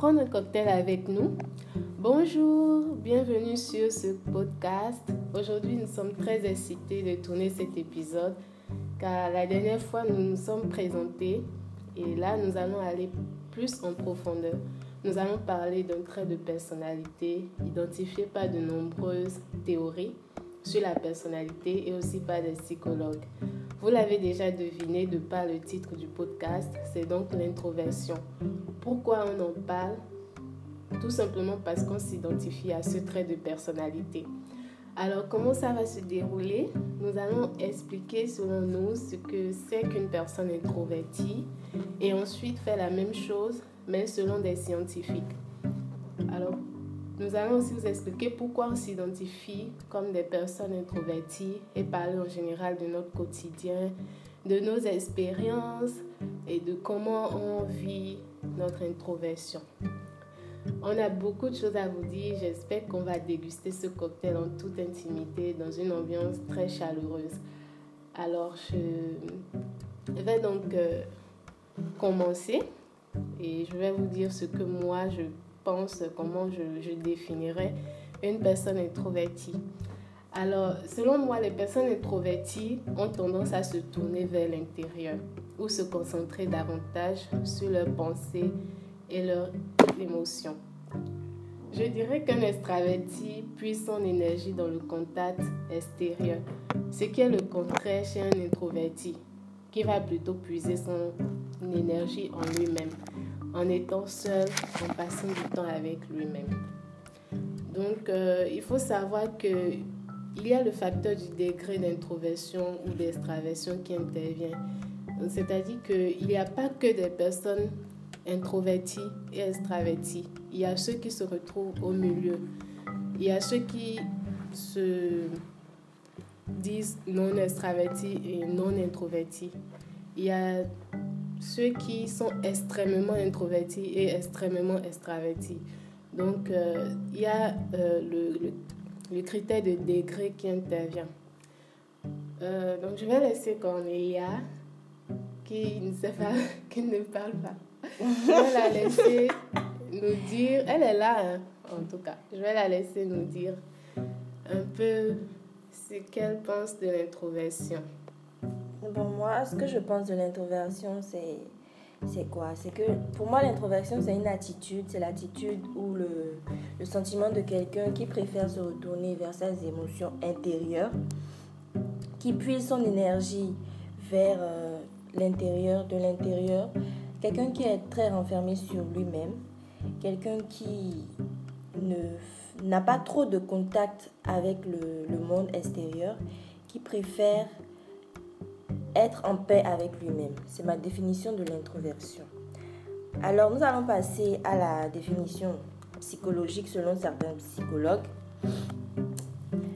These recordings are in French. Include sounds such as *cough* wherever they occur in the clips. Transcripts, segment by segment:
Prendre un cocktail avec nous Bonjour, bienvenue sur ce podcast. Aujourd'hui, nous sommes très excités de tourner cet épisode car la dernière fois, nous nous sommes présentés et là, nous allons aller plus en profondeur. Nous allons parler d'un trait de personnalité identifié par de nombreuses théories sur la personnalité et aussi par des psychologues. Vous l'avez déjà deviné de par le titre du podcast, c'est donc l'introversion. Pourquoi on en parle? Tout simplement parce qu'on s'identifie à ce trait de personnalité. Alors, comment ça va se dérouler? Nous allons expliquer selon nous ce que c'est qu'une personne introvertie et ensuite faire la même chose, mais selon des scientifiques. Alors, nous allons aussi vous expliquer pourquoi on s'identifie comme des personnes introverties et parler en général de notre quotidien, de nos expériences et de comment on vit notre introversion. On a beaucoup de choses à vous dire. J'espère qu'on va déguster ce cocktail en toute intimité dans une ambiance très chaleureuse. Alors, je vais donc euh, commencer et je vais vous dire ce que moi je pense, comment je, définirais une personne introvertie. Alors, selon moi, les personnes introverties ont tendance à se tourner vers l'intérieur ou se concentrer davantage sur leurs pensées et leurs émotions. Je dirais qu'un extraverti puise son énergie dans le contact extérieur, ce qui est le contraire chez un introverti, qui va plutôt puiser son énergie en lui-même en étant seul, en passant du temps avec lui-même. Donc, euh, il faut savoir que il y a le facteur du degré d'introversion ou d'extraversion qui intervient. C'est-à-dire qu'il n'y a pas que des personnes introverties et extraverties. Il y a ceux qui se retrouvent au milieu. Il y a ceux qui se disent non extravertis et non introvertis. Il y a ceux qui sont extrêmement introvertis et extrêmement extravertis. Donc, euh, il y a euh, le, le, critère de degré qui intervient. Euh, donc, je vais laisser Cornelia, *laughs* qui ne, parle pas. Je vais la laisser nous dire, elle est là, hein, en tout cas, je vais la laisser nous dire un peu ce qu'elle pense de l'introversion. Bon, moi, ce que je pense de l'introversion, c'est c'est quoi? C'est que pour moi, l'introversion, c'est une attitude. C'est l'attitude ou le, le, sentiment de quelqu'un qui préfère se retourner vers ses émotions intérieures, qui puise son énergie vers euh, l'intérieur, de l'intérieur. Quelqu'un qui est très renfermé sur lui-même. Quelqu'un qui n'a pas trop de contact avec le, le monde extérieur, qui préfère être en paix avec lui-même. C'est ma définition de l'introversion. Alors nous allons passer à la définition psychologique selon certains psychologues.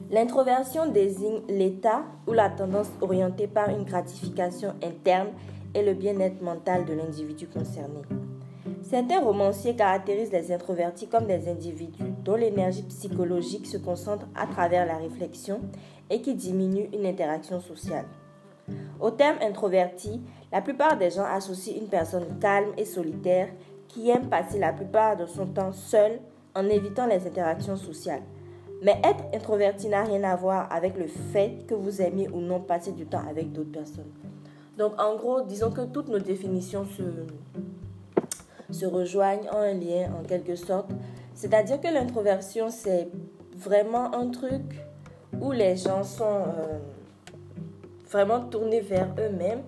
L'introversion désigne l'état ou la tendance orientée par une gratification interne et le bien-être mental de l'individu concerné. Certains romanciers caractérisent les introvertis comme des individus dont l'énergie psychologique se concentre à travers la réflexion et qui diminue une interaction sociale. Au terme introverti, la plupart des gens associent une personne calme et solitaire qui aime passer la plupart de son temps seule en évitant les interactions sociales. Mais être introverti n'a rien à voir avec le fait que vous aimiez ou non passer du temps avec d'autres personnes. Donc en gros, disons que toutes nos définitions se, se rejoignent en un lien en quelque sorte. C'est-à-dire que l'introversion, c'est vraiment un truc où les gens sont... Euh, vraiment tournés vers eux-mêmes.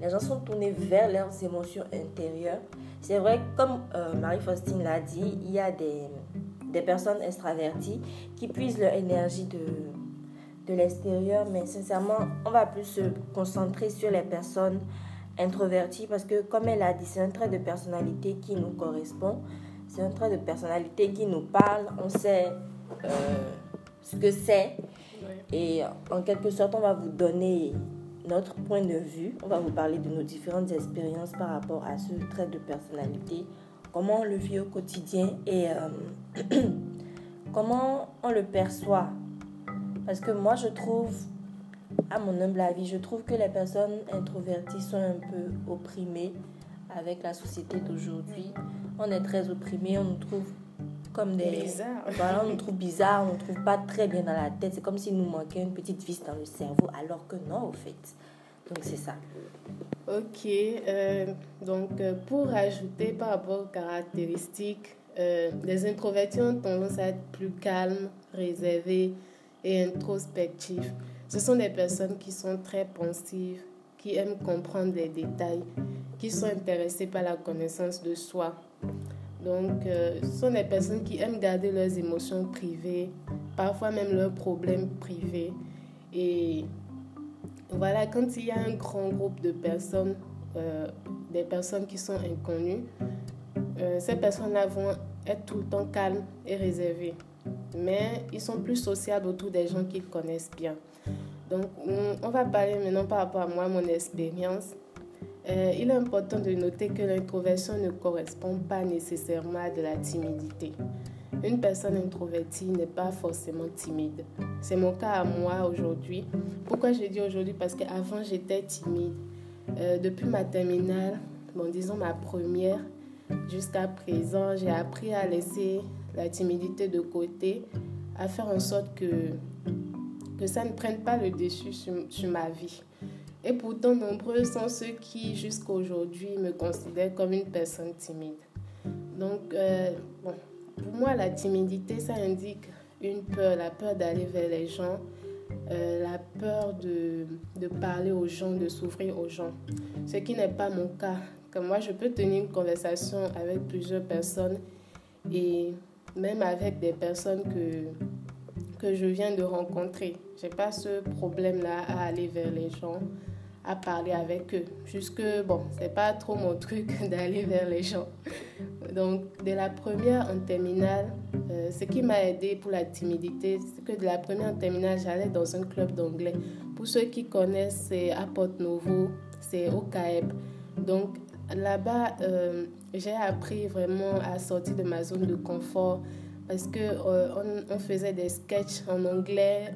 Les gens sont tournés vers leurs émotions intérieures. C'est vrai, comme euh, Marie-Faustine l'a dit, il y a des, des personnes extraverties qui puisent leur énergie de, de l'extérieur, mais sincèrement, on va plus se concentrer sur les personnes introverties parce que, comme elle a dit, c'est un trait de personnalité qui nous correspond. C'est un trait de personnalité qui nous parle. On sait euh, ce que c'est. Et en quelque sorte, on va vous donner notre point de vue. On va vous parler de nos différentes expériences par rapport à ce trait de personnalité, comment on le vit au quotidien et euh, *clears throat* comment on le perçoit. Parce que moi, je trouve, à mon humble avis, je trouve que les personnes introverties sont un peu opprimées avec la société d'aujourd'hui. On est très opprimé, on nous trouve comme des. Bizarre. *laughs* Voilà, on nous trouve bizarre, on nous trouve pas très bien dans la tête. C'est comme s'il nous manquait une petite vis dans le cerveau, alors que non, au fait. Donc c'est ça. Ok, euh, donc euh, pour ajouter par rapport aux caractéristiques, euh, les introvertis ont tendance à être plus calmes, réservés et introspectifs. Ce sont des personnes qui sont très pensives, qui aiment comprendre les détails, qui sont intéressées par la connaissance de soi. Donc, euh, ce sont des personnes qui aiment garder leurs émotions privées, parfois même leurs problèmes privés. Et voilà, quand il y a un grand groupe de personnes, euh, des personnes qui sont inconnues, euh, ces personnes-là vont être tout le temps calmes et réservées. Mais ils sont plus sociables autour des gens qu'ils connaissent bien. Donc, on va parler maintenant par rapport à moi, mon expérience. Euh, il est important de noter que l'introversion ne correspond pas nécessairement à de la timidité. Une personne introvertie n'est pas forcément timide. C'est mon cas à moi aujourd'hui. Pourquoi je dis aujourd'hui? Parce qu'avant j'étais timide. Euh, depuis ma terminale, bon disons ma première, jusqu'à présent, j'ai appris à laisser la timidité de côté, à faire en sorte que, que ça ne prenne pas le dessus sur ma vie. Et pourtant, nombreux sont ceux qui, jusqu'à aujourd'hui, me considèrent comme une personne timide. Donc, euh, bon, pour moi, la timidité, ça indique une peur, la peur d'aller vers les gens, euh, la peur de, de, parler aux gens, de s'ouvrir aux gens. Ce qui n'est pas mon cas. Comme moi, je peux tenir une conversation avec plusieurs personnes et même avec des personnes que, que je viens de rencontrer. Je n'ai pas ce problème-là à aller vers les gens à parler avec eux. Jusque, bon, c'est pas trop mon truc *laughs* d'aller vers les gens. Donc, de la première en terminale, euh, ce qui m'a aidé pour la timidité, c'est que de la première en terminale, j'allais dans un club d'anglais. Pour ceux qui connaissent, c'est à Porte-Nouveau, c'est au CAEB. Donc, là-bas, euh, j'ai appris vraiment à sortir de ma zone de confort parce que euh, on, faisait des sketchs en anglais,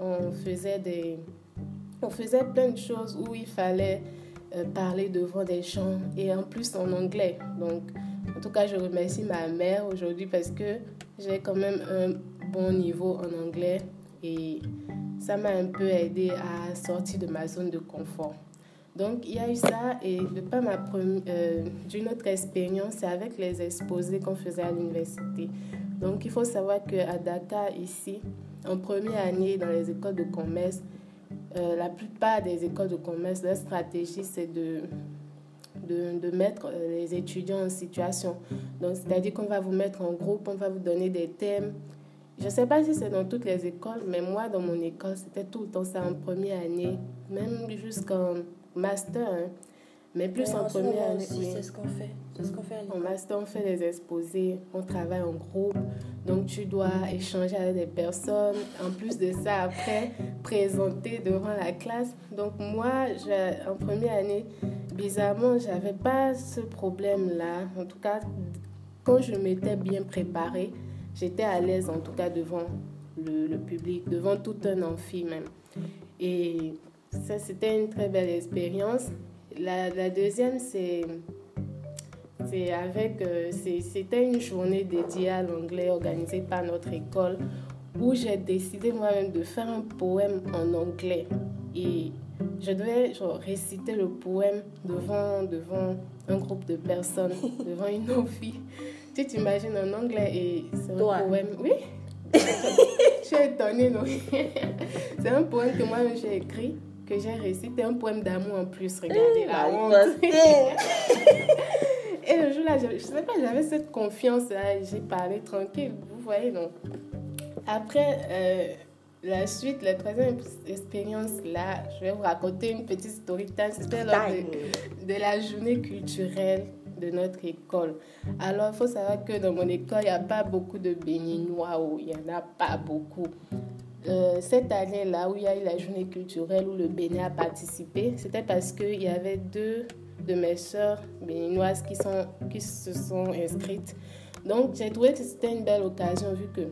on faisait des on faisait plein de choses où il fallait euh, parler devant des gens et en plus en anglais. Donc, en tout cas, je remercie ma mère aujourd'hui parce que j'ai quand même un bon niveau en anglais et ça m'a un peu aidé à sortir de ma zone de confort. Donc, il y a eu ça et de pas ma euh, d'une autre expérience, c'est avec les exposés qu'on faisait à l'université. Donc, il faut savoir qu'à Dakar, ici, en première année dans les écoles de commerce, euh, la plupart des écoles de commerce, leur stratégie, c'est de, de, mettre euh, les étudiants en situation. Donc, c'est-à-dire qu'on va vous mettre en groupe, on va vous donner des thèmes. Je ne sais pas si c'est dans toutes les écoles, mais moi, dans mon école, c'était tout le temps ça en première année, même jusqu'en master. Hein. Mais plus en, première année. C'est ce qu'on fait. Ce En master, on fait des exposés, on travaille en groupe. Donc, tu dois échanger avec des personnes. En plus de ça, après, présenter devant la classe. Donc, moi, en première année, bizarrement, je n'avais pas ce problème-là. En tout cas, quand je m'étais bien préparée, j'étais à l'aise, en tout cas, devant le, le public, devant tout un amphi même. Et ça, c'était une très belle expérience. La, la deuxième, c'est c'est avec, euh, c'était une journée dédiée à l'anglais organisée par notre école où j'ai décidé moi-même de faire un poème en anglais. Et je devais genre, réciter le poème devant, devant un groupe de personnes, *laughs* devant une autre fille. Tu t'imagines en anglais et c'est un poème. Oui, *laughs* je suis étonnée. *laughs* c'est un poème que moi-même j'ai écrit, que j'ai récité, un poème d'amour en plus. Regardez la honte. *laughs* Et le jour-là, je ne sais pas, j'avais cette confiance-là, j'ai parlé tranquille, vous voyez, donc. Après, euh, la suite, la troisième expérience, là, je vais vous raconter une petite story time. C'était lors de, de, la journée culturelle de notre école. Alors, il faut savoir que dans mon école, il n'y a pas beaucoup de béninois, il n'y en a pas beaucoup. Euh, cette année-là, où il y a eu la journée culturelle, où le Bénin a participé, c'était parce qu'il y avait deux de mes sœurs béninoises qui, se sont inscrites. Donc, j'ai trouvé que c'était une belle occasion vu que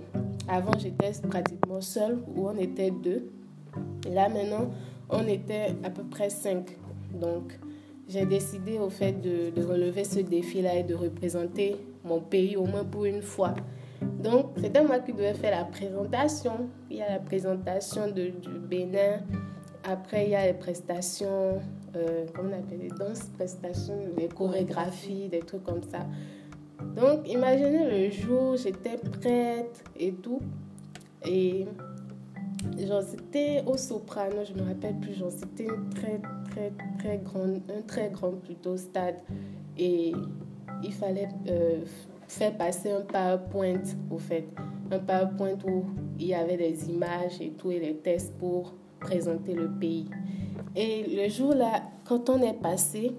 avant j'étais pratiquement seule, où on était deux. Et là, maintenant, on était à peu près cinq. Donc, j'ai décidé au fait de, de relever ce défi-là et de représenter mon pays au moins pour une fois. Donc, c'était moi qui devais faire la présentation. Il y a la présentation de, du Bénin. Après, il y a les prestations, euh, comment on appelle les danses, prestations, des chorégraphies, des trucs comme ça. Donc, imaginez le jour, j'étais prête et tout. Et genre, c'était au soprano, je me rappelle plus, genre, c'était une très, très, très grande, un très grand plutôt stade. Et il fallait euh, faire passer un PowerPoint, au fait. Un PowerPoint où il y avait des images et tout, et les tests pour présenter le pays. Et le jour-là, quand on est passé,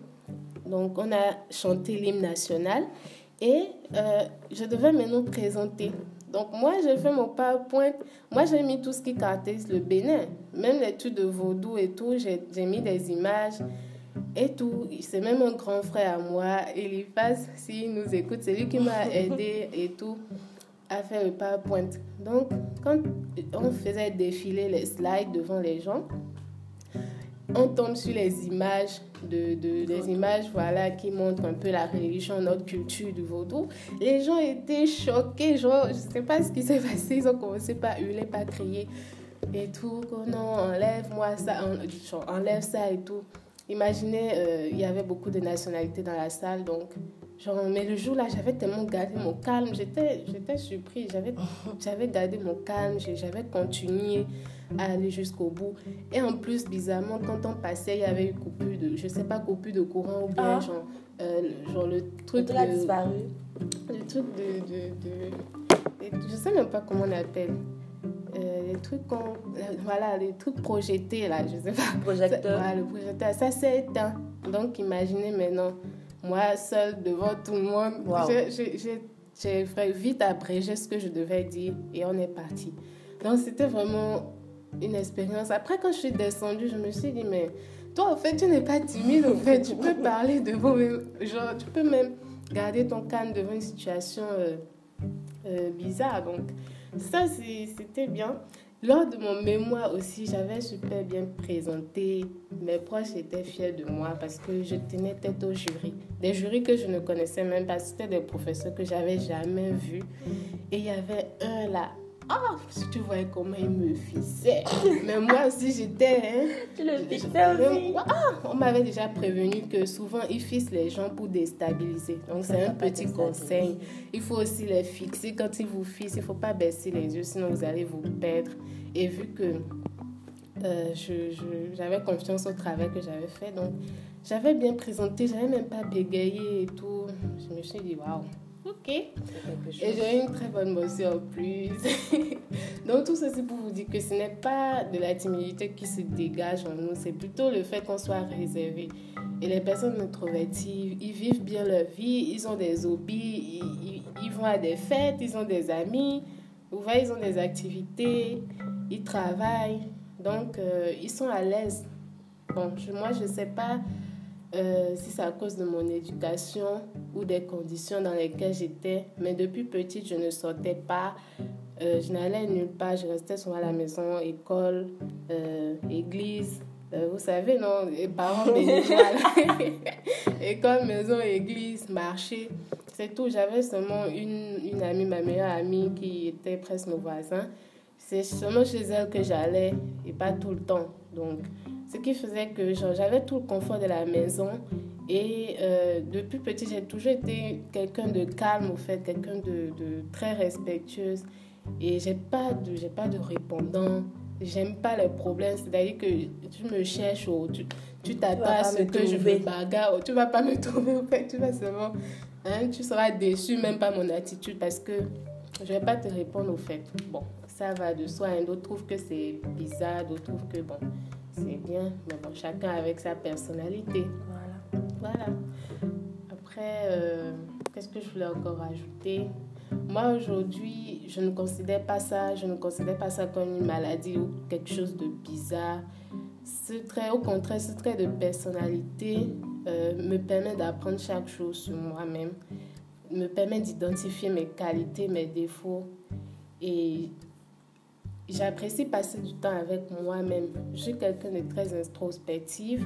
donc on a chanté l'hymne national et euh, je devais maintenant présenter. Donc moi, j'ai fait mon PowerPoint. Moi, j'ai mis tout ce qui caractérise le Bénin. Même l'étude de vaudou et tout, j'ai mis des images et tout. C'est même un grand frère à moi, Eliphas, s'il nous écoute, c'est lui qui m'a *laughs* aidé et tout à faire le PowerPoint. Donc, quand on faisait défiler les slides devant les gens, on tombe sur les images de, de des images voilà qui montrent un peu la religion notre culture du vaudou. Les gens étaient choqués genre je sais pas ce qui s'est passé. Ils ont commencé par hurler par crier et tout. Oh non enlève moi ça enlève ça et tout Imaginez, euh, il y avait beaucoup de nationalités dans la salle, donc genre, mais le jour-là, j'avais tellement gardé mon calme, j'étais, j'étais surprise, j'avais, j'avais gardé mon calme, j'avais continué à aller jusqu'au bout. Et en plus, bizarrement, quand on passait, il y avait eu coupure de, je sais pas, coupure de courant ou bien Ah. genre, euh, genre le truc de, disparu. le truc de, de, de- je sais même pas comment on appelle. Euh, les trucs qu'on, euh, voilà, les trucs projetés là, je sais pas. Projecteur. Voilà, le projecteur, ça s'est éteint. Donc imaginez maintenant, moi seule devant tout le monde, Wow. j'ai- vite abrégé ce que je devais dire et on est parti. Donc c'était vraiment une expérience. Après quand je suis descendue, je me suis dit, mais toi en fait tu n'es pas timide, en fait tu peux parler devant, genre tu peux même garder ton calme devant une situation euh, bizarre. Donc ça c'était bien. Lors de mon mémoire aussi, j'avais super bien présenté. Mes proches étaient fiers de moi parce que je tenais tête au jury. Des jurys que je ne connaissais même pas. C'était des professeurs que j'avais jamais vus. Et il y avait un là. Ah, si tu voyais comment il me fissait. Mais moi aussi, j'étais. hein, Tu le je- aussi. Ah, on m'avait déjà prévenu que souvent ils fixent les gens pour déstabiliser. Donc c'est un petit conseil. Il faut aussi les fixer. Quand ils vous fixent, il ne faut pas baisser les yeux, sinon vous allez vous perdre. Et vu que euh, j'avais confiance au travail que j'avais fait, donc j'avais bien présenté, j'avais même pas bégayé et tout. Je me suis dit, waouh, ok. Et j'ai eu une très bonne motion en plus. *laughs* Donc tout ceci pour vous dire que ce n'est pas de la timidité qui se dégage en nous, c'est plutôt le fait qu'on soit réservé. Et les personnes introverties, ils vivent bien leur vie, ils ont des hobbies, ils, ils- ils vont à des fêtes, ils ont des amis, vous voyez, ils ont des activités, ils travaillent, donc euh, ils sont à l'aise. Bon, je- moi je ne sais pas euh, si c'est à cause de mon éducation ou des conditions dans lesquelles j'étais. Mais depuis petite, je ne sortais pas. Euh, je n'allais nulle part. Je restais souvent à la maison, école, euh, église. Vous savez, non, les parents *laughs* *laughs* école, maison, église, marché. C'est tout. J'avais seulement une, une amie, ma meilleure amie, qui était presque nos voisins. C'est seulement chez elle que j'allais et pas tout le temps. Donc, ce qui faisait que j'avais tout le confort de la maison. Et euh, depuis petit, j'ai toujours été quelqu'un de calme, au fait, quelqu'un de, de très respectueuse. Et j'ai pas de, j'ai pas de répondant. J'aime pas les problèmes. C'est-à-dire que tu me cherches ou tu, tu t'attends à ce que je me bagarre. ou Tu vas pas me *laughs* trouver, au fait. Tu vas seulement. Hein, tu seras déçu, même pas mon attitude, parce que je vais pas te répondre, au fait. Bon, ça va de soi. Hein. D'autres trouvent que c'est bizarre, d'autres trouvent que bon, c'est bien. Mais bon, chacun avec sa personnalité. Voilà. Voilà. Après, euh, qu'est-ce que je voulais encore ajouter? Moi, aujourd'hui, je ne considère pas ça, je ne considère pas ça comme une maladie ou quelque chose de bizarre. Ce trait, au contraire, ce trait de personnalité euh, me permet d'apprendre chaque chose sur moi-même, me permet d'identifier mes qualités, mes défauts. Et j'apprécie passer du temps avec moi-même. Je suis quelqu'un de très introspective.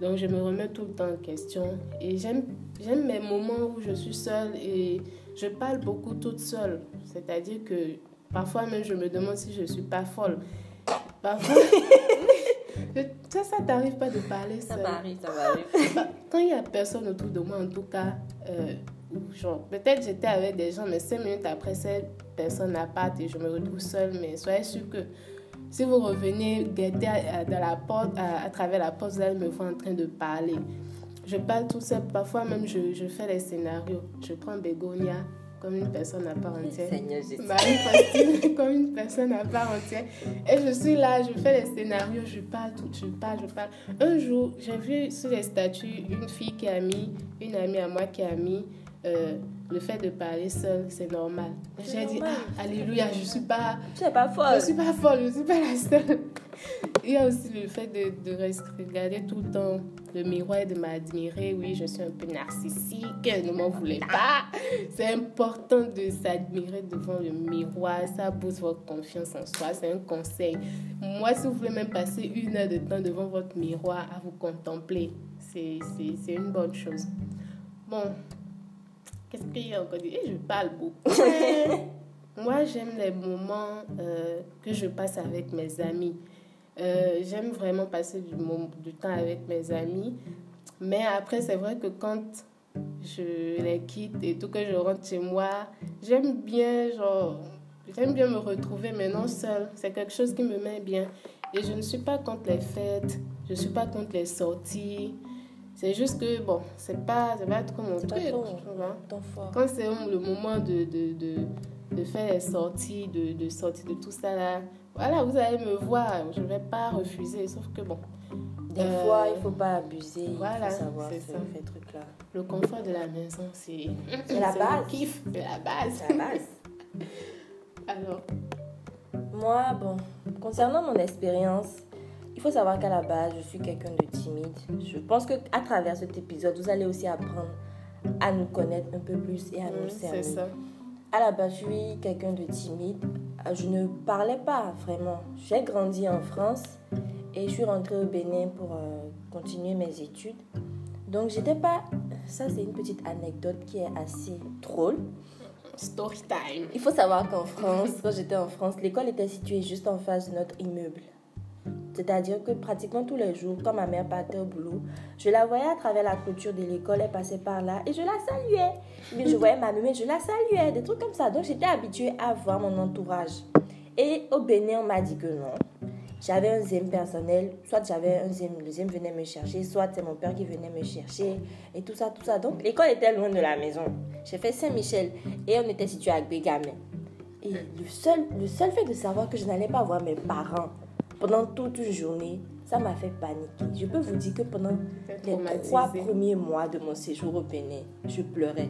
Donc je me remets tout le temps en question. Et j'aime mes moments où je suis seule et je parle beaucoup toute seule. C'est-à-dire que parfois même je me demande si je ne suis pas folle. Parfois... *laughs* ça, ça t'arrive pas de parler seule. Ça m'arrive, ça m'arrive. Quand il n'y a personne autour de moi, en tout cas, euh, genre, peut-être j'étais avec des gens, mais cinq minutes après, cette personne n'a pas et je me retrouve seule. Mais soyez sûr que si vous revenez guetter à, dans la porte, à, travers la porte, vous allez me voir en train de parler. Je parle tout seul. Parfois même, je, je fais les scénarios. Je prends Bégonia comme une personne à part entière. *laughs* Marie-Christine *laughs* comme une personne à part entière. Et je suis là, je fais les scénarios, je parle tout, je parle, je parle. Un jour, j'ai vu sur les statuts une fille qui a mis, une amie à moi qui a mis euh, le fait de parler seul, c'est normal. J'ai dit, ah, alléluia, je suis pas... Je suis pas folle. Je suis pas folle, je suis pas la seule. Il y a aussi le fait de, de regarder tout le temps le miroir et de m'admirer. Oui, je suis un peu narcissique, ne m'en voulez pas. C'est important de s'admirer devant le miroir. Ça booste votre confiance en soi. C'est un conseil. Moi, si vous voulez même passer une heure de temps devant votre miroir à vous contempler, c'est une bonne chose. Bon, Qu'est-ce qu'il y a encore dit? Je parle beaucoup. *laughs* Moi, j'aime les moments euh, que je passe avec mes amis. Euh, j'aime vraiment passer du, du temps avec mes amis. Mais après, c'est vrai que quand je les quitte et tout, que je rentre chez moi, j'aime bien, genre, j'aime bien me retrouver, mais non seule. C'est quelque chose qui me met bien. Et je ne suis pas contre les fêtes, je ne suis pas contre les sorties. C'est juste que, bon, c'est pas, pas trop mon truc. Quand c'est le moment de, de, de, de, faire les sorties, de, de sortir de tout ça là, voilà, vous allez me voir. Je ne vais pas refuser, sauf que, bon. Des fois, il ne faut pas abuser. Voilà, il faut savoir faire ces trucs-là. Le confort de la maison, c'est la *laughs* base. kiff, c'est la base. La base. *laughs* Alors Moi, bon, concernant mon expérience, il faut savoir qu'à la base, je suis quelqu'un de timide. Je pense que à travers cet épisode, vous allez aussi apprendre à nous connaître un peu plus et à nous cerner. C'est ça. À la base, je suis quelqu'un de timide. Je ne parlais pas vraiment. J'ai grandi en France et je suis rentrée au Bénin pour euh, continuer mes études. Donc, j'étais pas. Ça, c'est une petite anecdote qui est assez drôle. Story time. Il faut savoir qu'en France, quand j'étais en France, l'école était située juste en face de notre immeuble. C'est-à-dire que pratiquement tous les jours, quand ma mère partait au boulot, je la voyais à travers la clôture de l'école, elle passait par là et je la saluais. Mais je voyais ma mère, je la saluais, des trucs comme ça. Donc j'étais habituée à voir mon entourage. Et au Bénin, on m'a dit que non. J'avais un zème personnel, soit j'avais un zème, le zème venait me chercher, soit c'est mon père qui venait me chercher, et tout ça, tout ça. Donc l'école était loin de la maison. J'ai fait Saint-Michel et on était situé à Bégamé. Et le seul, le seul fait de savoir que je n'allais pas voir mes parents pendant toute une journée, ça m'a fait paniquer. Je peux vous dire que pendant les trois premiers mois de mon séjour au Bénin, je pleurais.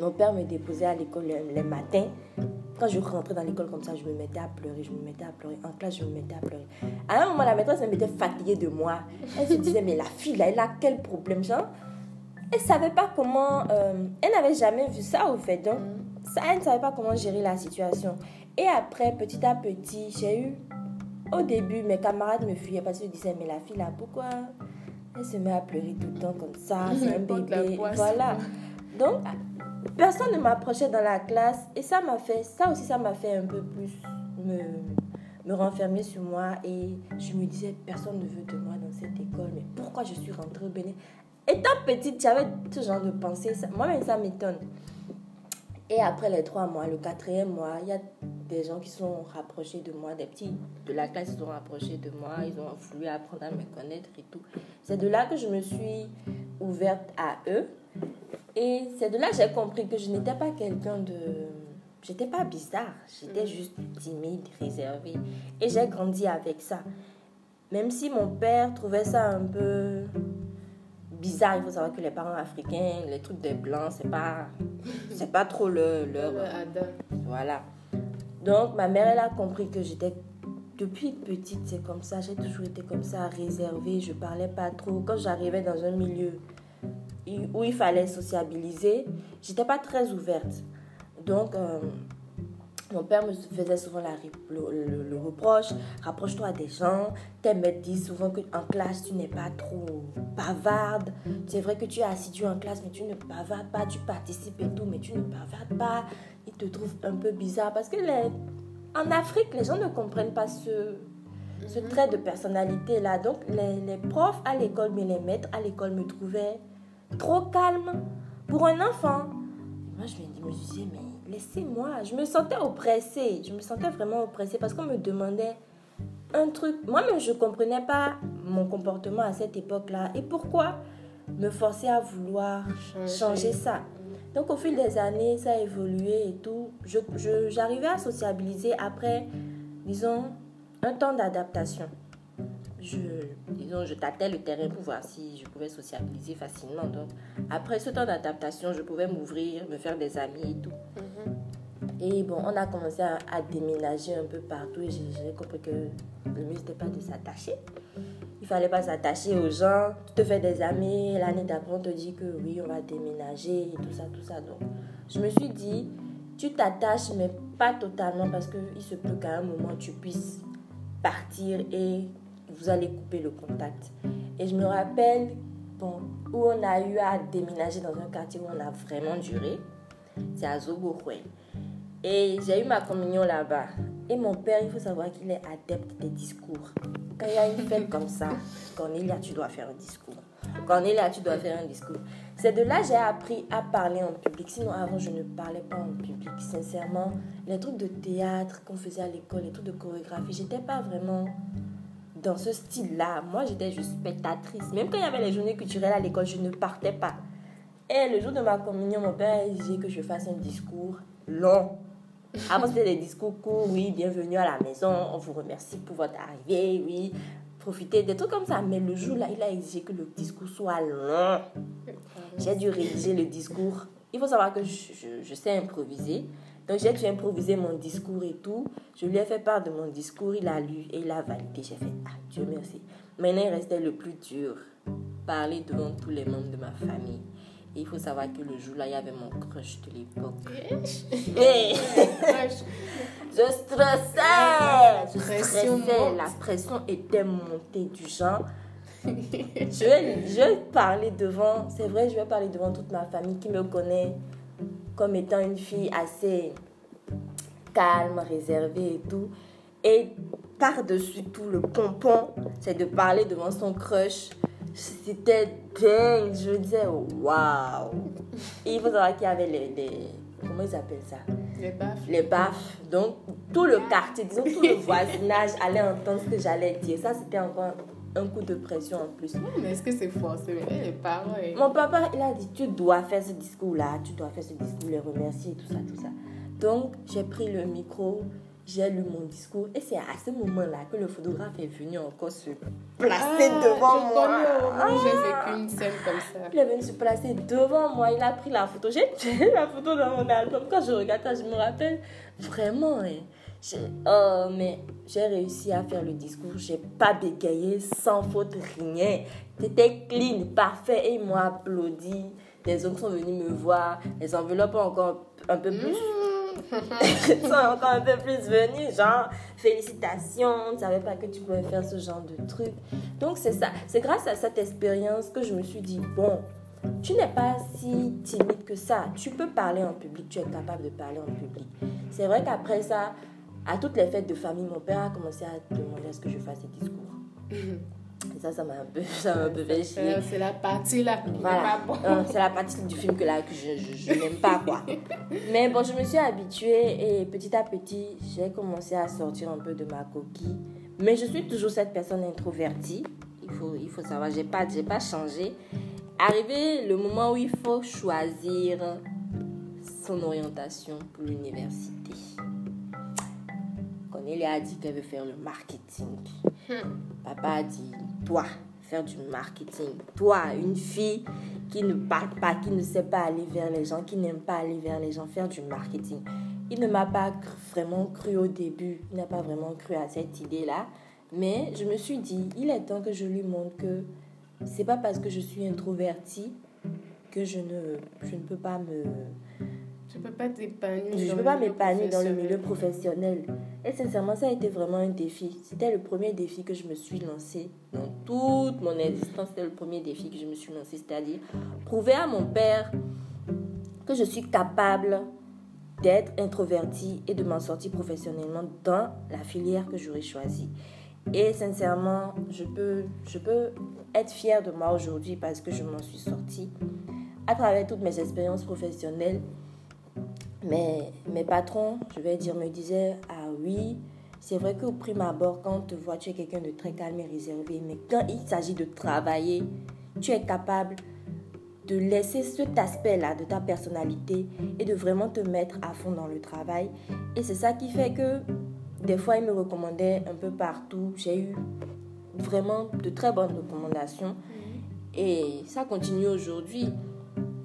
Mon père me déposait à l'école les, matins. Quand je rentrais dans l'école comme ça, je me mettais à pleurer, je me mettais à pleurer. En classe, je me mettais à pleurer. À un moment, la maîtresse elle m'était fatiguée de moi. Elle se disait, mais la fille là, elle a quel problème, genre? Elle savait pas comment. Euh, elle n'avait jamais vu ça, au fait. Donc, mm. ça, elle ne savait pas comment gérer la situation. Et après, petit à petit, j'ai eu au début, mes camarades me fuyaient parce qu'ils disaient, mais la fille là, pourquoi elle se met à pleurer tout le temps comme ça? *laughs* C'est un bébé. Voilà. Donc, personne ne m'approchait dans la classe et ça m'a fait, ça aussi, ça m'a fait un peu plus me, me renfermer sur moi et je me disais, personne ne veut de moi dans cette école, mais pourquoi je suis rentrée au Bénin? Étant petite, j'avais ce genre de pensée. Moi-même, ça m'étonne. Et après les trois mois, le quatrième mois, il y a des gens qui sont rapprochés de moi, des petits de la classe qui sont rapprochés de moi, ils ont voulu apprendre à me connaître et tout. C'est de là que je me suis ouverte à eux. Et c'est de là que j'ai compris que je n'étais pas quelqu'un de... J'étais pas bizarre, j'étais mm. juste timide, réservée. Et j'ai grandi avec ça. Même si mon père trouvait ça un peu bizarre. Il faut savoir que les parents africains, les trucs des blancs, c'est pas, c'est pas trop leur. leur voilà. Donc, ma mère, elle a compris que j'étais. Depuis petite, c'est comme ça. J'ai toujours été comme ça, réservée. Je parlais pas trop. Quand j'arrivais dans un milieu où il fallait sociabiliser, j'étais pas très ouverte. Donc, euh, mon père me faisait souvent la, le, le, reproche, rapproche-toi des gens. Tes maîtres disent souvent qu'en classe, tu n'es pas trop bavarde. C'est vrai que tu es assis en classe, mais tu ne bavardes pas, tu participes et tout, mais tu ne bavardes pas. Ils te trouvent un peu bizarre parce que les, en Afrique, les gens ne comprennent pas ce, ce mhm. trait de personnalité-là. Donc, les, les profs à l'école, mais les maîtres à l'école me trouvaient trop calme pour un enfant. Moi, je me disais, mais laissez-moi. Je me sentais oppressée. Je me sentais vraiment oppressée parce qu'on me demandait un truc. Moi-même, je ne comprenais pas mon comportement à cette époque-là. Et pourquoi me forcer à vouloir changer, ça? Donc, au fil des années, ça a évolué et tout. J'arrivais je, à sociabiliser après, disons, un temps d'adaptation. Je, disons, je tâtais le terrain pour voir si je pouvais sociabiliser facilement. Donc, après ce temps d'adaptation, je pouvais m'ouvrir, me faire des amis et tout. Mhm. Et bon, on a commencé à, déménager un peu partout et j'ai compris que le mieux, n'était pas de s'attacher. Il fallait pas s'attacher aux gens. Tu te fais des amis, l'année d'après, on te dit que oui, on va déménager et tout ça, tout ça. Donc, je me suis dit, tu t'attaches, mais pas totalement parce qu'il se peut qu'à un moment, tu puisses partir et vous allez couper le contact. Et je me rappelle bon, où on a eu à déménager dans un quartier où on a vraiment duré. C'est à Zobohue. Et j'ai eu ma communion là-bas. Et mon père, il faut savoir qu'il est adepte des discours. Quand il y a une fête comme ça, Cornelia, tu dois faire un discours. Cornelia, tu dois faire un discours. C'est de là que j'ai appris à parler en public. Sinon, avant, je ne parlais pas en public. Sincèrement, les trucs de théâtre qu'on faisait à l'école, les trucs de chorégraphie, j'étais pas vraiment dans ce style-là. Moi, j'étais juste spectatrice. Même quand il y avait les journées culturelles à l'école, je ne partais pas. Et le jour de ma communion, mon père a exigé que je fasse un discours long. Avant, c'était des discours courts, oui, bienvenue à la maison, on vous remercie pour votre arrivée, oui, profitez, des trucs comme ça. Mais le jour-là, il a exigé que le discours soit long. J'ai dû rédiger le discours. Il faut savoir que je, je sais improviser. Donc j'ai dû improviser mon discours et tout. Je lui ai fait part de mon discours, il a lu et il a validé. J'ai fait, ah Dieu merci. Maintenant, il restait le plus dur, parler devant tous les membres de ma famille. Et il faut savoir que le jour-là, il y avait mon crush de l'époque. *laughs* je stressais. Je stressais. La pression était montée du genre. je, vais, je parler devant, c'est vrai, je vais parler devant toute ma famille qui me connaît comme étant une fille assez calme, réservée et tout. Et par-dessus tout, le pompon, c'est de parler devant son crush. C'était dingue. Je me disais, waouh. Et il faut savoir qu'il y avait les, les, Comment ils appellent ça? Les baffes. Les baffes. Donc, tout le quartier, disons, tout le *laughs* voisinage allait entendre ce que j'allais dire. Ça, c'était encore un coup de pression en plus. mais est-ce que c'est forcé? Les parents Mon papa, il a dit, tu dois faire ce discours-là, tu dois faire ce discours, les remercier, tout ça, tout ça. Donc, j'ai pris le micro, j'ai lu mon discours et c'est à ce moment-là que le photographe est venu encore se placer ah, devant moi. Ah, j'ai vécu une scène comme ça. Il est venu se placer devant moi, il a pris la photo. J'ai *laughs* la photo dans mon album. Quand je regarde ça, je me rappelle vraiment. Hein, oh, mais j'ai réussi à faire le discours. J'ai pas bégayé, sans faute, rien. C'était clean, parfait. Et ils m'ont applaudi. Les autres sont venus me voir. Les enveloppes ont encore un peu plus. Ils *laughs* sont encore un peu plus venus. Genre, félicitations. Tu ne savais pas que tu pouvais faire ce genre de truc. Donc, c'est ça. C'est grâce à cette expérience que je me suis dit bon, tu n'es pas si timide que ça. Tu peux parler en public, tu es capable de parler en public. C'est vrai qu'après ça, à toutes les fêtes de famille, mon père a commencé à demander à ce que je fasse des discours. *laughs* Et ça, ça m'a un peu, un peu chier. C'est la partie là. Voilà. Euh, c'est la partie du film que là que je, je, n'aime pas quoi. *laughs* Mais bon, je me suis habituée et petit à petit, j'ai commencé à sortir un peu de ma coquille. Mais je suis toujours cette personne introvertie. Il faut, il faut savoir, j'ai pas, j'ai pas changé. Arrivé le moment où il faut choisir son orientation pour l'université. Elle a dit qu'elle veut faire le marketing. Hmm. Papa a dit, toi, faire du marketing. Toi, une fille qui ne parle pas, qui ne sait pas aller vers les gens, qui n'aime pas aller vers les gens, faire du marketing. Il ne m'a pas vraiment cru au début. Il n'a pas vraiment cru à cette idée-là. Mais je me suis dit, il est temps que je lui montre que c'est pas parce que je suis introvertie que je ne, je ne peux pas me Tu peux pas t'épanouir. Je ne peux pas m'épanouir dans le milieu professionnel. Et sincèrement, ça a été vraiment un défi. C'était le premier défi que je me suis lancé dans toute mon existence. C'était le premier défi que je me suis lancé, c'est-à-dire prouver à mon père que je suis capable d'être introvertie et de m'en sortir professionnellement dans la filière que j'aurais choisie. Et sincèrement, je peux, je peux être fière de moi aujourd'hui parce que je m'en suis sortie à travers toutes mes expériences professionnelles. Mais mes patrons, je vais dire, me disaient Ah oui, c'est vrai qu'au prime abord, quand on te voit, tu es quelqu'un de très calme et réservé. Mais quand il s'agit de travailler, tu es capable de laisser cet aspect-là de ta personnalité et de vraiment te mettre à fond dans le travail. Et c'est ça qui fait que des fois, il me recommandait un peu partout. J'ai eu vraiment de très bonnes recommandations. Et ça continue aujourd'hui.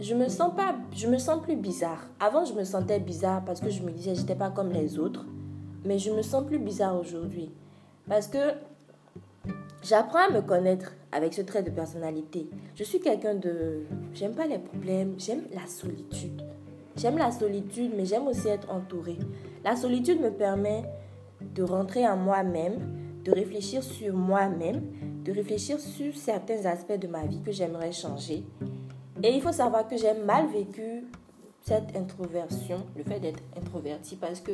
Je me sens pas, je me sens plus bizarre. Avant, je me sentais bizarre parce que je me disais j'étais pas comme les autres. Mais je me sens plus bizarre aujourd'hui parce que j'apprends à me connaître avec ce trait de personnalité. Je suis quelqu'un de, j'aime pas les problèmes, j'aime la solitude. J'aime la solitude, mais j'aime aussi être entourée. La solitude me permet de rentrer en moi-même, de réfléchir sur moi-même, de réfléchir sur certains aspects de ma vie que j'aimerais changer. Et il faut savoir que j'ai mal vécu cette introversion, le fait d'être introverti, parce que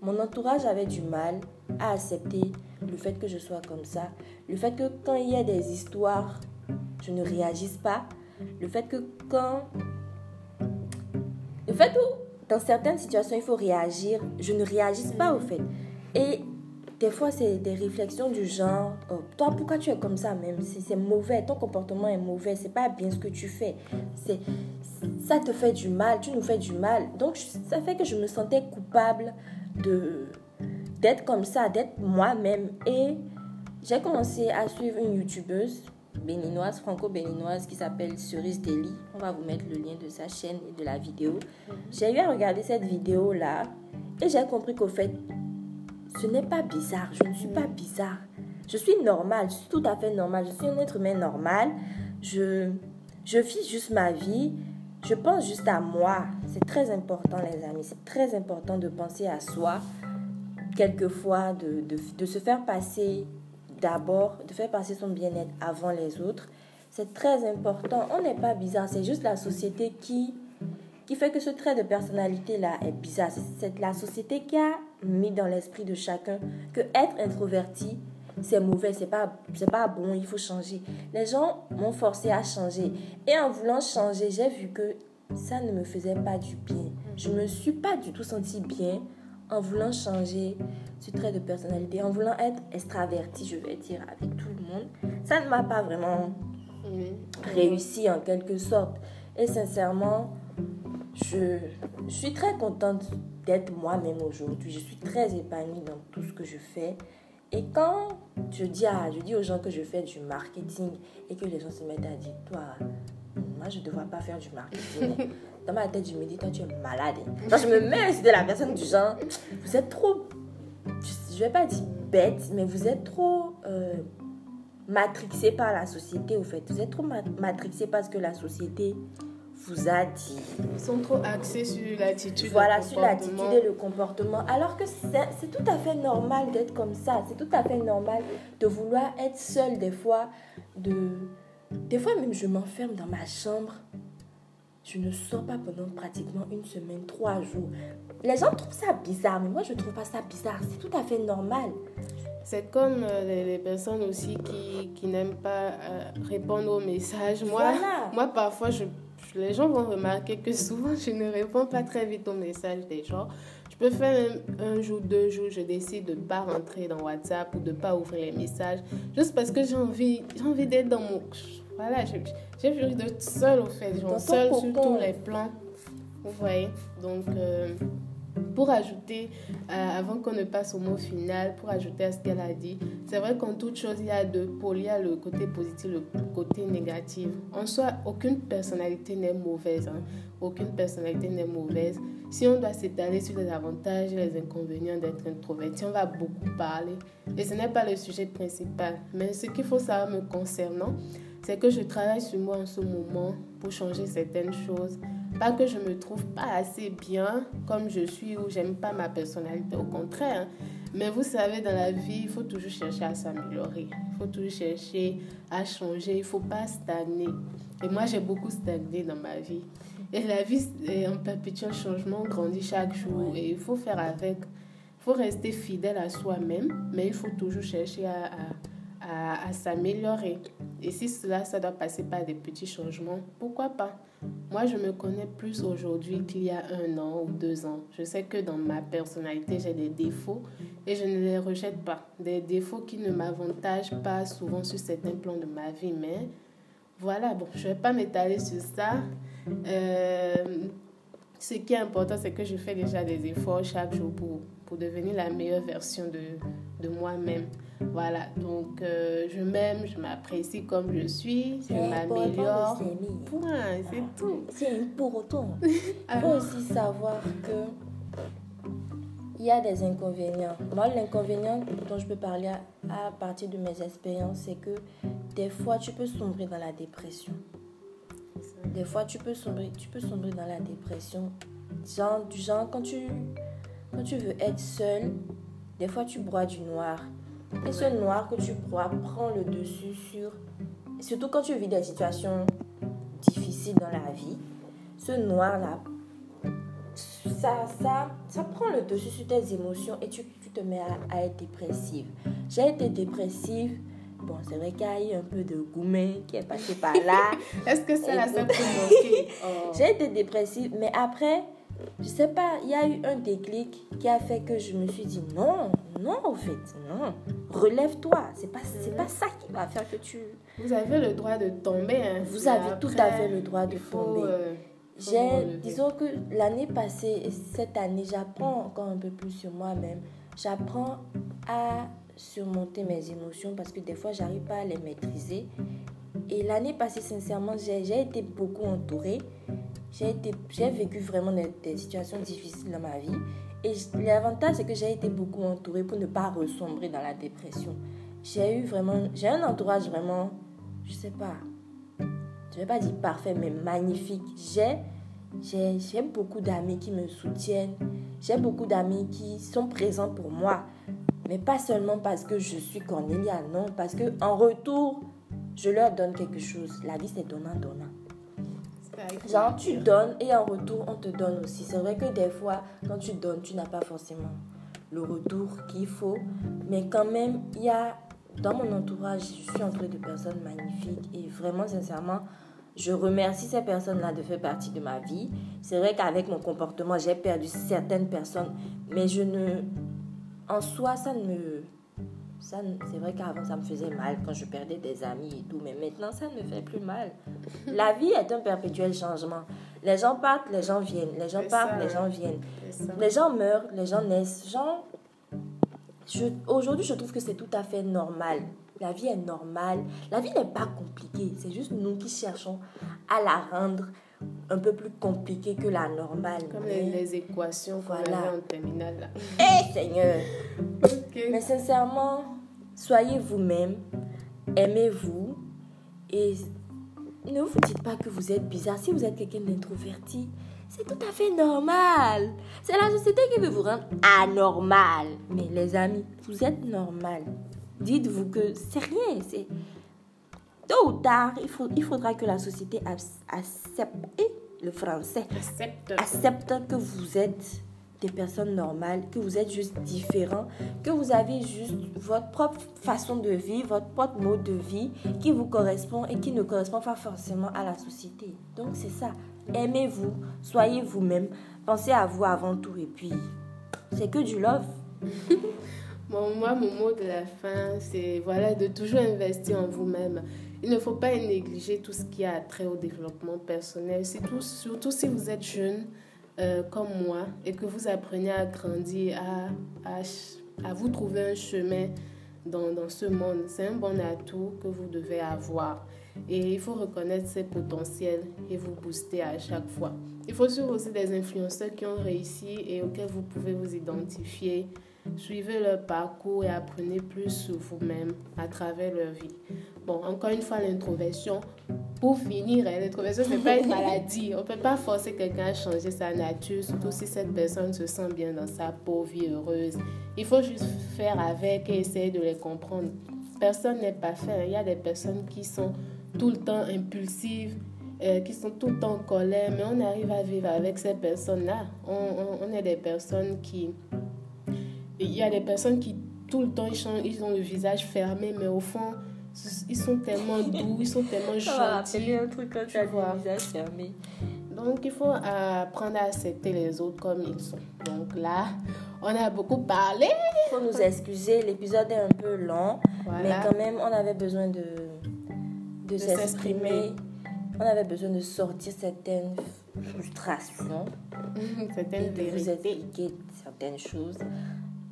mon entourage avait du mal à accepter le fait que je sois comme ça, le fait que quand il y a des histoires, je ne réagisse pas, le fait que quand... Le fait où, dans certaines situations, il faut réagir, je ne réagisse pas au fait. Et des fois, c'est des réflexions du genre, oh, toi, pourquoi tu es comme ça même? C'est mauvais, ton comportement est mauvais, c'est pas bien ce que tu fais. C'est ça te fait du mal, tu nous fais du mal. Donc, ça fait que je me sentais coupable de d'être comme ça, d'être moi-même. Et j'ai commencé à suivre une youtubeuse béninoise, franco-béninoise, qui s'appelle Cerise Deli. On va vous mettre le lien de sa chaîne et de la vidéo. J'ai eu à regarder cette vidéo-là et j'ai compris qu'au fait, ce n'est pas bizarre. Je ne suis pas bizarre. Je suis normale. Je suis tout à fait normale. Je suis un être humain normal. Je, je vis juste ma vie. Je pense juste à moi. C'est très important, les amis. C'est très important de penser à soi. Quelquefois, de, de, de se faire passer d'abord, de faire passer son bien-être avant les autres. C'est très important. On n'est pas bizarre. C'est juste la société qui, qui fait que ce trait de personnalité-là est bizarre. C'est la société qui a mis dans l'esprit de chacun que être introverti, c'est mauvais, c'est pas, c'est pas bon, il faut changer. Les gens m'ont forcé à changer. Et en voulant changer, j'ai vu que ça ne me faisait pas du bien. Je me suis pas du tout senti bien en voulant changer ce trait de personnalité, en voulant être extraverti, je vais dire, avec tout le monde. Ça ne m'a pas vraiment réussi en quelque sorte. Et sincèrement, je, je suis très contente d'être moi-même aujourd'hui. Je suis très épanouie dans tout ce que je fais. Et quand je dis, à, je dis aux gens que je fais du marketing et que les gens se mettent à dire, toi, moi je ne devrais pas faire du marketing. *laughs* Dans ma tête, je me dis, toi tu es malade. Quand je me mets de la personne du genre, vous êtes trop, je ne vais pas dire bête, mais vous êtes trop euh, matrixé par la société, au fait. Vous êtes trop matrixé parce que la société vous a dit. Ils sont trop axés sur l'attitude. Voilà, sur l'attitude et le comportement. Alors que c'est tout à fait normal d'être comme ça. C'est tout à fait normal de vouloir être seul des fois. De... Des fois même, je m'enferme dans ma chambre. Je ne sors pas pendant pratiquement une semaine, trois jours. Les gens trouvent ça bizarre, mais moi je ne trouve pas ça bizarre. C'est tout à fait normal. C'est comme euh, les, personnes aussi qui, qui n'aiment pas euh, répondre aux messages. Moi, moi parfois, je les gens vont remarquer que souvent, je ne réponds pas très vite aux messages des gens. Je peux faire un, jour, deux jours, je décide de ne pas rentrer dans WhatsApp ou de ne pas ouvrir les messages, juste parce que j'ai envie, j'ai envie d'être dans mon... Voilà, j'ai envie d'être seule au fait, genre seule sur tous les plans. Vous voyez Donc... Euh, pour ajouter, euh, avant qu'on ne passe au mot final, pour ajouter à ce qu'elle a dit, c'est vrai qu'en toute chose, il y a deux pôles. Il le côté positif, le côté négatif. En soi, aucune personnalité n'est mauvaise. Hein. Aucune personnalité n'est mauvaise. Si on doit s'étaler sur les avantages et les inconvénients d'être introverti, on va beaucoup parler. Et ce n'est pas le sujet principal. Mais ce qu'il faut savoir me concernant, c'est que je travaille sur moi en ce moment pour changer certaines choses Pas que je me trouve pas assez bien comme je suis ou j'aime pas ma personnalité, au contraire. Mais vous savez, dans la vie, il faut toujours chercher à s'améliorer. Il faut toujours chercher à changer. Il faut pas stagner. Et moi, j'ai beaucoup stagné dans ma vie. Et la vie est un perpétuel changement, on grandit chaque jour. Et il faut faire avec. Il faut rester fidèle à soi-même, mais il faut toujours chercher à à, s'améliorer. Et si cela, ça doit passer par des petits changements, pourquoi pas? Moi, je me connais plus aujourd'hui qu'il y a un an ou deux ans. Je sais que dans ma personnalité, j'ai des défauts et je ne les rejette pas. Des défauts qui ne m'avantagent pas souvent sur certains plans de ma vie, mais voilà, bon, je ne vais pas m'étaler sur ça. Euh, ce qui est important, c'est que je fais déjà des efforts chaque jour pour, pour devenir la meilleure version de, de moi-même. Voilà, donc euh, je m'aime, je m'apprécie comme je suis, je m'améliore. Point, c'est tout. C'est pour autant. *laughs* Il faut aussi savoir que il y a des inconvénients. Moi, l'inconvénient dont je peux parler à, partir de mes expériences, c'est que des fois, tu peux sombrer dans la dépression. Des fois, tu peux sombrer, tu peux sombrer dans la dépression. Genre, du genre, quand tu, quand tu veux être seul, des fois, tu bois du noir. Et ce noir que tu crois prend le dessus sur... Surtout quand tu vis des situations difficiles dans la vie, ce noir-là, ça, ça, ça prend le dessus sur tes émotions et tu, tu te mets à, être dépressive. J'ai été dépressive. Bon, c'est vrai qu'il y a eu un peu de gourmet qui est passé par là. *laughs* Est-ce que c'est la seule oh. J'ai été dépressive, mais après, je sais pas, il y a eu un déclic qui a fait que je me suis dit non, non, en fait, non. Relève-toi. C'est pas, c'est pas ça qui va faire que tu. Vous avez le droit de tomber. Hein, Vous avez tout à fait le droit de tomber. Euh, J'ai, disons que l'année passée et cette année, j'apprends encore un peu plus sur moi-même. J'apprends à surmonter mes émotions parce que des fois, j'arrive pas à les maîtriser. Et l'année passée, sincèrement, j'ai été beaucoup entourée. J'ai vécu vraiment des, situations difficiles dans ma vie. Et l'avantage, c'est que j'ai été beaucoup entourée pour ne pas ressombrer dans la dépression. J'ai eu vraiment, j'ai un entourage vraiment, je sais pas, je vais pas dire parfait, mais magnifique. J'ai, j'ai, beaucoup d'amis qui me soutiennent. J'ai beaucoup d'amis qui sont présents pour moi. Mais pas seulement parce que je suis Cornelia, non, parce que en retour, je leur donne quelque chose. La vie, c'est donnant-donnant. Genre, tu donnes et en retour, on te donne aussi. C'est vrai que des fois, quand tu donnes, tu n'as pas forcément le retour qu'il faut. Mais quand même, il y a, dans mon entourage, je suis entourée de personnes magnifiques. Et vraiment, sincèrement, je remercie ces personnes-là de faire partie de ma vie. C'est vrai qu'avec mon comportement, j'ai perdu certaines personnes. Mais je ne. En soi, ça ne me c'est vrai qu'avant, ça me faisait mal quand je perdais des amis et tout, mais maintenant, ça ne me fait plus mal. *laughs* La vie est un perpétuel changement. Les gens partent, les gens viennent. Les gens partent, les gens viennent. Les gens meurent, les gens naissent. Genre, aujourd'hui, je trouve que c'est tout à fait normal. La vie est normale. La vie n'est pas compliquée. C'est juste nous qui cherchons à la rendre un peu plus compliquée que la normale. Comme les, équations qu'on voilà. en terminale. Eh Seigneur *laughs* Mais sincèrement, soyez vous-même, aimez-vous et ne vous dites pas que vous êtes bizarre. Si vous êtes quelqu'un d'introverti, c'est tout à fait normal. C'est la société qui veut vous rendre anormal. Mais les amis, vous êtes normal. Dites-vous que c'est rien. C'est tôt ou tard, il, faut, il faudra que la société accepte, et le français, accepte. accepte que vous êtes des personnes normales, que vous êtes juste différents, que vous avez juste votre propre façon de vivre, votre propre mode de vie qui vous correspond et qui ne correspond pas forcément à la société. Donc c'est ça. Aimez-vous, soyez vous-même, pensez à vous avant tout et puis c'est que du love. *laughs* bon, moi, mon mot de la fin, c'est voilà, de toujours investir en vous-même. Il ne faut pas négliger tout ce qui a trait au développement personnel, surtout, surtout si vous êtes jeune euh, comme moi et que vous apprenez à grandir, à, à, à vous trouver un chemin dans, dans ce monde. C'est un bon atout que vous devez avoir. Et il faut reconnaître ses potentiels et vous booster à chaque fois. Il faut suivre aussi des influenceurs qui ont réussi et auxquels vous pouvez vous identifier. Suivez leur parcours et apprenez plus sur vous-même à travers leur vie. Bon, encore une fois, l'introversion, pour finir, hein, l'introversion, ce n'est pas une *laughs* maladie. On ne peut pas forcer quelqu'un à changer sa nature, surtout si cette personne se sent bien dans sa peau, vie heureuse. Il faut juste faire avec et essayer de les comprendre. Personne n'est pas fait. Il y a des personnes qui sont tout le temps impulsives, euh, qui sont tout le temps en colère, mais on arrive à vivre avec ces personnes-là. On, on, on, est des personnes qui... Il y a des personnes qui tout le temps ils, sont, ils ont le visage fermé, mais au fond, ils sont tellement doux, ils sont tellement gentils. un truc quand tu as le visage fermé. Donc, il faut apprendre à accepter les autres comme ils sont. Donc là, on a beaucoup parlé. Il faut nous excuser, l'épisode est un peu long, mais quand même, on avait besoin de, de, s'exprimer. On avait besoin de sortir certaines frustrations, *laughs* certaines de vous expliquer certaines choses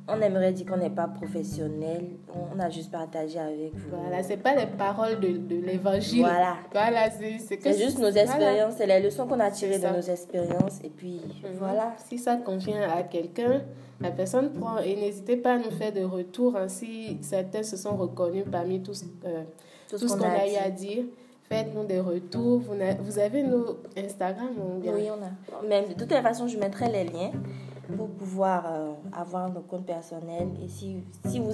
on aimerait dire qu'on n'est pas professionnel, on a juste partagé avec vous. Voilà, c'est pas les paroles de, de l'évangile. Voilà. Voilà, c'est juste nos expériences, c'est les leçons qu'on a tirées de nos expériences. Et puis, mhm. voilà. Si ça convient à quelqu'un, la personne prend. Et n'hésitez pas à nous faire des retours hein, si certains se sont reconnus parmi tout, euh, tout, ce qu'on a, eu à dire. Faites-nous des retours. Vous, vous avez nos Instagram ou bien? Oui, on a. Mais de toute façon, je mettrai les liens pour pouvoir euh, avoir nos comptes personnels. Et si, si vous